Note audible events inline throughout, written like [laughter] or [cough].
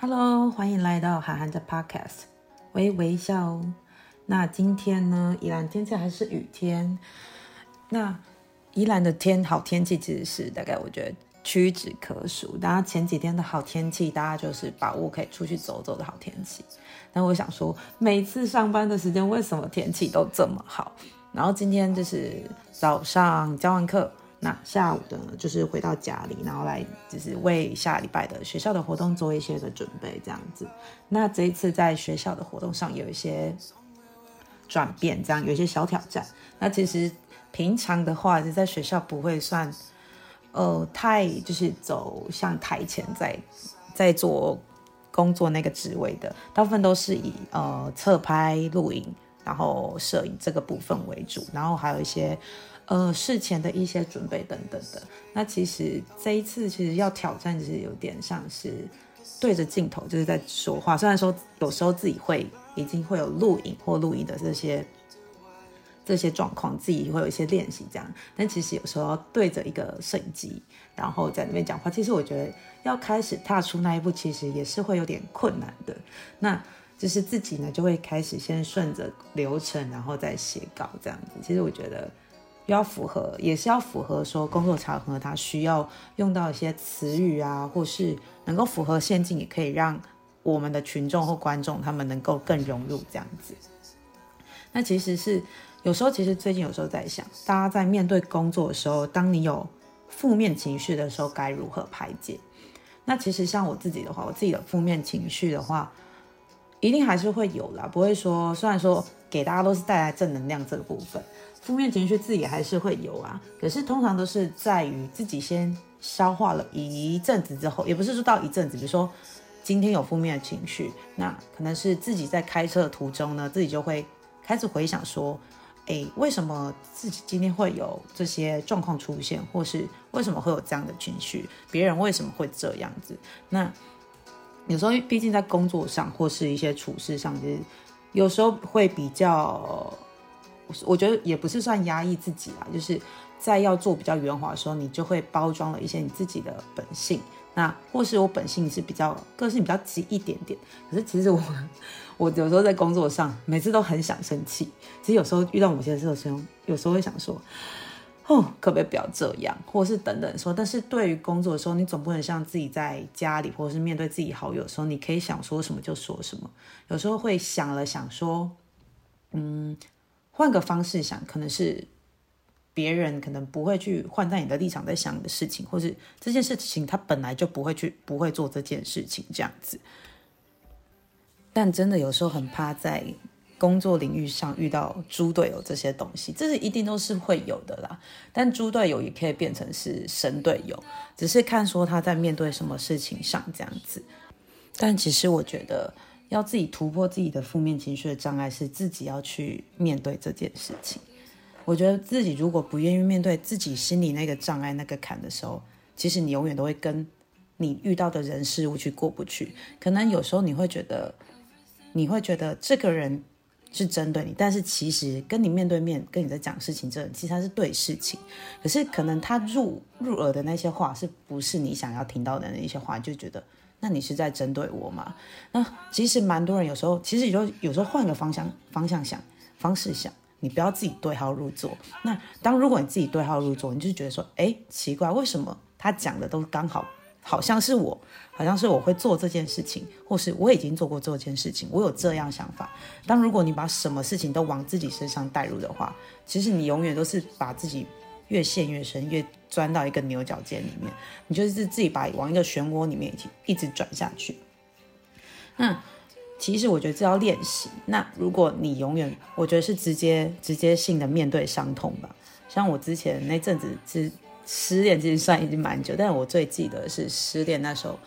Hello，欢迎来到涵涵的 Podcast，微微笑。那今天呢，宜兰天气还是雨天。那宜兰的天好天气其实是大概我觉得屈指可数。大家前几天的好天气，大家就是把握可以出去走走的好天气。那我想说，每次上班的时间为什么天气都这么好？然后今天就是早上教完课。那下午的就是回到家里，然后来就是为下礼拜的学校的活动做一些的准备，这样子。那这一次在学校的活动上有一些转变，这样有一些小挑战。那其实平常的话，就在学校不会算，呃，太就是走向台前在在做工作那个职位的，大部分都是以呃侧拍、录影，然后摄影这个部分为主，然后还有一些。呃，事前的一些准备等等的，那其实这一次其实要挑战，就是有点像是对着镜头就是在说话。虽然说有时候自己会已经会有录影或录音的这些这些状况，自己会有一些练习这样，但其实有时候对着一个摄影机，然后在那边讲话，其实我觉得要开始踏出那一步，其实也是会有点困难的。那就是自己呢，就会开始先顺着流程，然后再写稿这样子。其实我觉得。要符合，也是要符合说工作场合他需要用到一些词语啊，或是能够符合现境，也可以让我们的群众或观众他们能够更融入这样子。那其实是有时候，其实最近有时候在想，大家在面对工作的时候，当你有负面情绪的时候，该如何排解？那其实像我自己的话，我自己的负面情绪的话，一定还是会有啦，不会说，虽然说给大家都是带来正能量这个部分。负面情绪自己还是会有啊，可是通常都是在于自己先消化了一阵子之后，也不是说到一阵子，比如说今天有负面的情绪，那可能是自己在开车的途中呢，自己就会开始回想说，哎，为什么自己今天会有这些状况出现，或是为什么会有这样的情绪，别人为什么会这样子？那有时候毕竟在工作上或是一些处事上，就是有时候会比较。我觉得也不是算压抑自己啦，就是在要做比较圆滑的时候，你就会包装了一些你自己的本性。那或是我本性是比较个性比较急一点点，可是其实我 [laughs] 我有时候在工作上每次都很想生气。其实有时候遇到某些事的时候，有时候会想说，哦，可不可以不要这样，或是等等说。但是对于工作的时候，你总不能像自己在家里，或者是面对自己好友的时候，你可以想说什么就说什么。有时候会想了想说，嗯。换个方式想，可能是别人可能不会去换在你的立场在想的事情，或是这件事情他本来就不会去不会做这件事情这样子。但真的有时候很怕在工作领域上遇到猪队友这些东西，这是一定都是会有的啦。但猪队友也可以变成是神队友，只是看说他在面对什么事情上这样子。但其实我觉得。要自己突破自己的负面情绪的障碍，是自己要去面对这件事情。我觉得自己如果不愿意面对自己心里那个障碍、那个坎的时候，其实你永远都会跟你遇到的人事物去过不去。可能有时候你会觉得，你会觉得这个人是针对你，但是其实跟你面对面跟你在讲事情，这其实他是对事情。可是可能他入入耳的那些话，是不是你想要听到的那些话，就觉得。那你是在针对我吗？那其实蛮多人有时候，其实也就有时候换个方向方向想方式想，你不要自己对号入座。那当如果你自己对号入座，你就觉得说，哎，奇怪，为什么他讲的都刚好，好像是我，好像是我会做这件事情，或是我已经做过这件事情，我有这样想法。当如果你把什么事情都往自己身上带入的话，其实你永远都是把自己。越陷越深，越钻到一个牛角尖里面，你就是自己把往一个漩涡里面一起一直转下去。那其实我觉得这要练习。那如果你永远，我觉得是直接直接性的面对伤痛吧。像我之前那阵子是失恋，其实算已经蛮久，但我最记得是失恋那时候，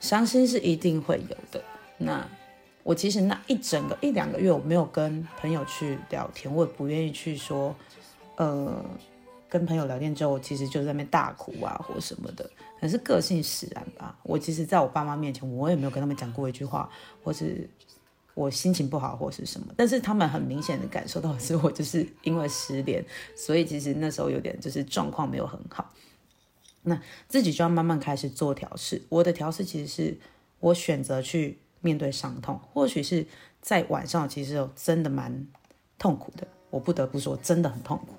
伤心是一定会有的。那我其实那一整个一两个月，我没有跟朋友去聊天，我也不愿意去说，呃。跟朋友聊天之后，其实就在那边大哭啊，或什么的，可是个性使然吧。我其实在我爸妈面前，我也没有跟他们讲过一句话，或是我心情不好或是什么。但是他们很明显的感受到是我就是因为失恋，所以其实那时候有点就是状况没有很好。那自己就要慢慢开始做调试。我的调试其实是我选择去面对伤痛，或许是在晚上，其实真的蛮痛苦的。我不得不说，真的很痛苦。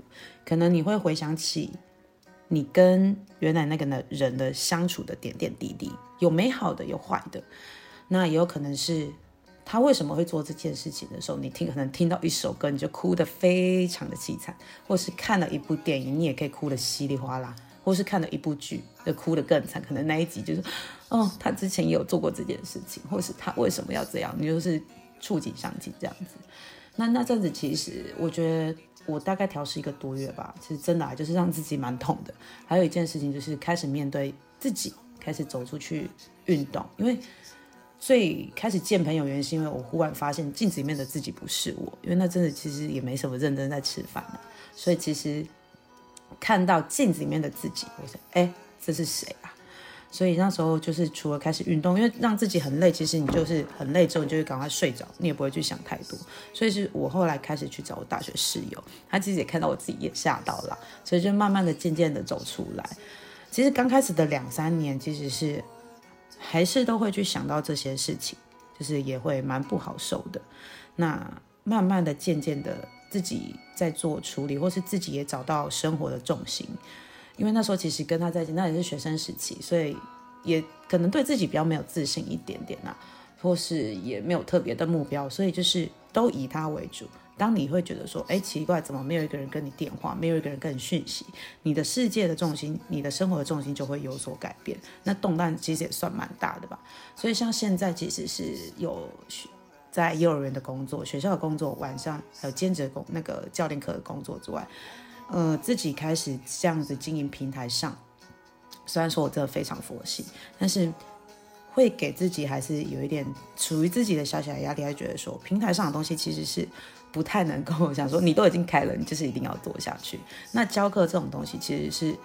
可能你会回想起你跟原来那个人的相处的点点滴滴，有美好的，有坏的。那也有可能是他为什么会做这件事情的时候，你听可能听到一首歌，你就哭得非常的凄惨；或是看了一部电影，你也可以哭得稀里哗啦；或是看了一部剧，就哭得更惨。可能那一集就是，哦，他之前也有做过这件事情，或是他为什么要这样？你就是触景伤情这样子。那那阵子，其实我觉得我大概调试一个多月吧，其实真的就是让自己蛮痛的。还有一件事情就是开始面对自己，开始走出去运动。因为最开始见朋友原因是因为我忽然发现镜子里面的自己不是我，因为那真的其实也没什么认真在吃饭所以其实看到镜子里面的自己，我想，哎，这是谁啊？所以那时候就是除了开始运动，因为让自己很累，其实你就是很累之后，你就会赶快睡着，你也不会去想太多。所以是我后来开始去找我大学室友，他其实也看到我自己也吓到了，所以就慢慢的、渐渐的走出来。其实刚开始的两三年，其实是还是都会去想到这些事情，就是也会蛮不好受的。那慢慢的、渐渐的，自己在做处理，或是自己也找到生活的重心。因为那时候其实跟他在一起，那也是学生时期，所以也可能对自己比较没有自信一点点呐，或是也没有特别的目标，所以就是都以他为主。当你会觉得说，哎，奇怪，怎么没有一个人跟你电话，没有一个人跟你讯息，你的世界的重心，你的生活的重心就会有所改变。那动荡其实也算蛮大的吧。所以像现在其实是有在幼儿园的工作、学校的工作，晚上还有兼职工那个教练课的工作之外。呃，自己开始这样子经营平台上，虽然说我真的非常佛系，但是会给自己还是有一点属于自己的小小的压力，还觉得说平台上的东西其实是不太能够想说你都已经开了，你就是一定要做下去。那教课这种东西，其实是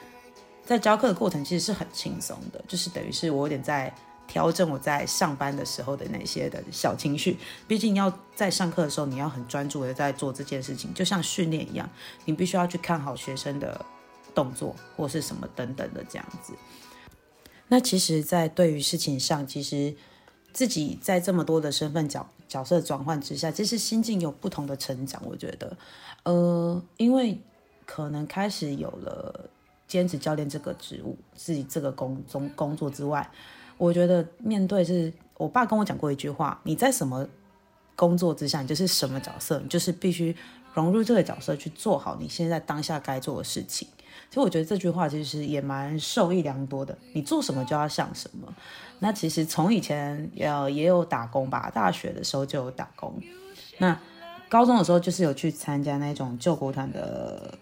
在教课的过程其实是很轻松的，就是等于是我有点在。调整我在上班的时候的那些的小情绪，毕竟要在上课的时候，你要很专注的在做这件事情，就像训练一样，你必须要去看好学生的动作或是什么等等的这样子。那其实，在对于事情上，其实自己在这么多的身份角角色转换之下，其实心境有不同的成长。我觉得，呃，因为可能开始有了兼职教练这个职务，自己这个工中工作之外。我觉得面对是我爸跟我讲过一句话：你在什么工作之下，你就是什么角色，你就是必须融入这个角色去做好你现在当下该做的事情。其实我觉得这句话其实也蛮受益良多的。你做什么就要像什么。那其实从以前呃也有打工吧，大学的时候就有打工。那高中的时候就是有去参加那种救国团的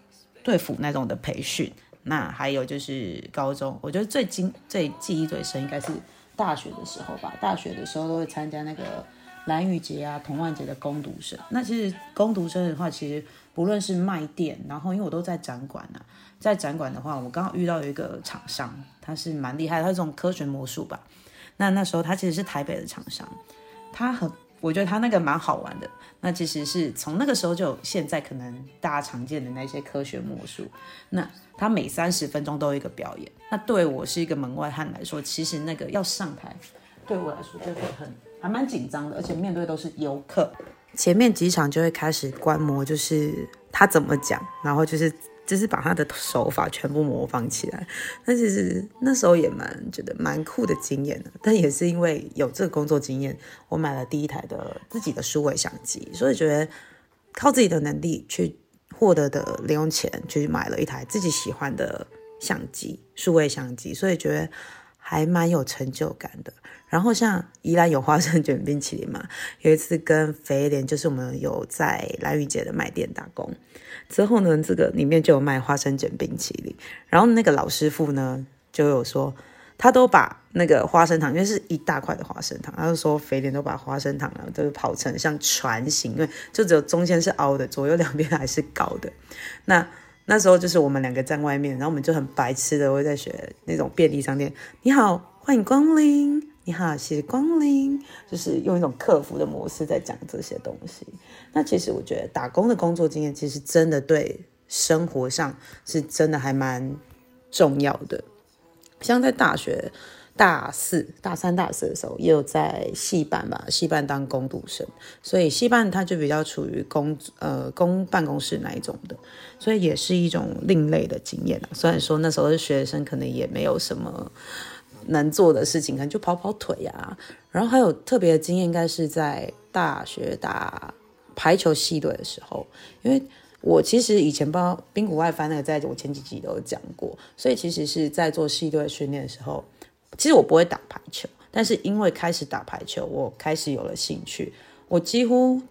队服那种的培训。那还有就是高中，我觉得最经最记忆最深应该是大学的时候吧。大学的时候都会参加那个蓝雨节啊、童万节的攻读生。那其实攻读生的话，其实不论是卖店，然后因为我都在展馆啊，在展馆的话，我刚好遇到一个厂商，他是蛮厉害，他这种科学魔术吧。那那时候他其实是台北的厂商，他很。我觉得他那个蛮好玩的，那其实是从那个时候就现在可能大家常见的那些科学魔术，那他每三十分钟都有一个表演。那对我是一个门外汉来说，其实那个要上台，对我来说就会很还蛮紧张的，而且面对都是游客，前面几场就会开始观摩，就是他怎么讲，然后就是。就是把他的手法全部模仿起来，但其实那时候也蛮觉得蛮酷的经验的。但也是因为有这个工作经验，我买了第一台的自己的数位相机，所以觉得靠自己的能力去获得的零用钱，去买了一台自己喜欢的相机，数位相机，所以觉得还蛮有成就感的。然后像宜兰有花生卷冰淇淋嘛，有一次跟肥莲，就是我们有在蓝雨姐的卖店打工。之后呢，这个里面就有卖花生卷冰淇淋，然后那个老师傅呢就有说，他都把那个花生糖，因为是一大块的花生糖，他就说肥莲都把花生糖啊都跑成像船形，因为就只有中间是凹的，左右两边还是高的。那那时候就是我们两个站外面，然后我们就很白痴的会在学那种便利商店，你好，欢迎光临。你好，谢谢光临。就是用一种客服的模式在讲这些东西。那其实我觉得打工的工作经验，其实真的对生活上是真的还蛮重要的。像在大学大四、大三、大四的时候，也有在戏班吧，戏班当工读生，所以戏班它就比较处于公呃公办公室那一种的，所以也是一种另类的经验啊。虽然说那时候是学生，可能也没有什么能做的事情，可能就跑跑腿啊。然后还有特别的经验，应该是在大学打排球系队的时候，因为我其实以前帮冰谷外翻那个，在我前几集都有讲过，所以其实是在做系队训练的时候。其实我不会打排球，但是因为开始打排球，我开始有了兴趣。我几乎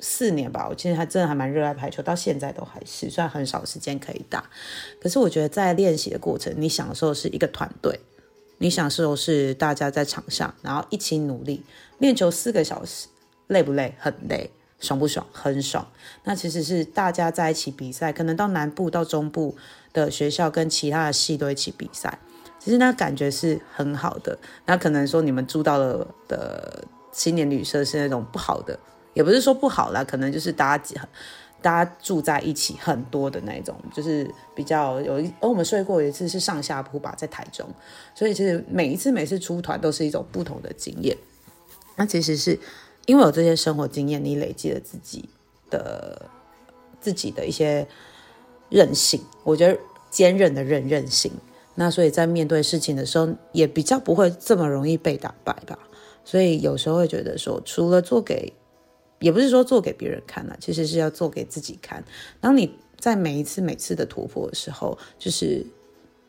四年吧，我其实还真的还蛮热爱排球，到现在都还是。虽然很少时间可以打，可是我觉得在练习的过程，你享受是一个团队，你享受是大家在场上，然后一起努力练球四个小时，累不累？很累，爽不爽？很爽。那其实是大家在一起比赛，可能到南部到中部的学校跟其他的系都一起比赛。其实那感觉是很好的。那可能说你们住到了的青年旅社是那种不好的，也不是说不好啦，可能就是大家大家住在一起很多的那种，就是比较有一。而我们睡过一次是上下铺吧，在台中，所以其实每一次每次出团都是一种不同的经验。那其实是因为有这些生活经验，你累积了自己的自己的一些韧性，我觉得坚韧的韧韧性。那所以在面对事情的时候，也比较不会这么容易被打败吧。所以有时候会觉得说，除了做给，也不是说做给别人看了，其实是要做给自己看。当你在每一次每次的突破的时候，就是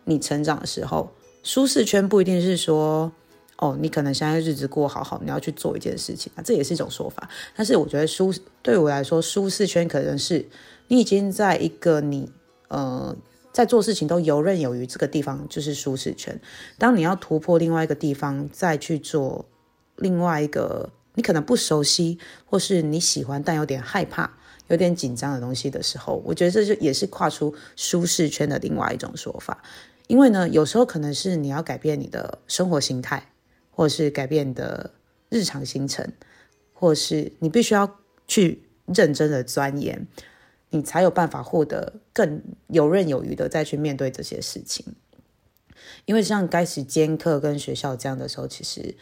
你成长的时候，舒适圈不一定是说，哦，你可能现在日子过好好，你要去做一件事情啊，这也是一种说法。但是我觉得舒对我来说，舒适圈可能是你已经在一个你呃。在做事情都游刃有余，这个地方就是舒适圈。当你要突破另外一个地方，再去做另外一个你可能不熟悉或是你喜欢但有点害怕、有点紧张的东西的时候，我觉得这就也是跨出舒适圈的另外一种说法。因为呢，有时候可能是你要改变你的生活形态，或是改变你的日常行程，或是你必须要去认真的钻研。你才有办法获得更游刃有余的再去面对这些事情，因为像开始兼课跟学校这样的时候，其实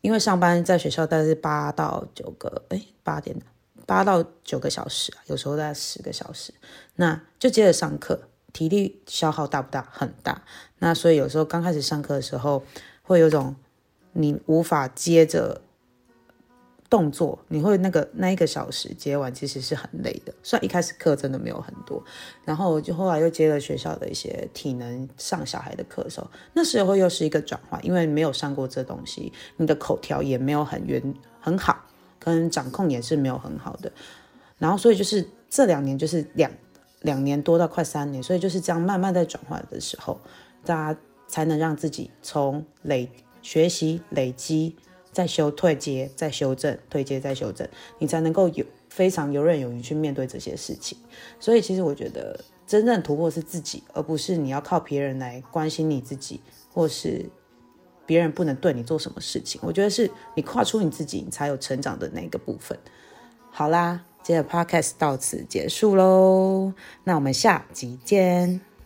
因为上班在学校大概是八到九个，哎，八点八到九个小时，有时候在十个小时，那就接着上课，体力消耗大不大？很大。那所以有时候刚开始上课的时候，会有种你无法接着。动作你会那个那一个小时接完其实是很累的，虽然一开始课真的没有很多，然后就后来又接了学校的一些体能上小孩的课的时候，那时候又是一个转换，因为没有上过这东西，你的口条也没有很圆很好，跟掌控也是没有很好的，然后所以就是这两年就是两两年多到快三年，所以就是这样慢慢在转换的时候，大家才能让自己从累学习累积。再修退阶，再修正，退阶再修正，你才能够有非常游刃有余去面对这些事情。所以，其实我觉得真正突破是自己，而不是你要靠别人来关心你自己，或是别人不能对你做什么事情。我觉得是你跨出你自己，你才有成长的那个部分。好啦，今天的 podcast 到此结束喽，那我们下集见。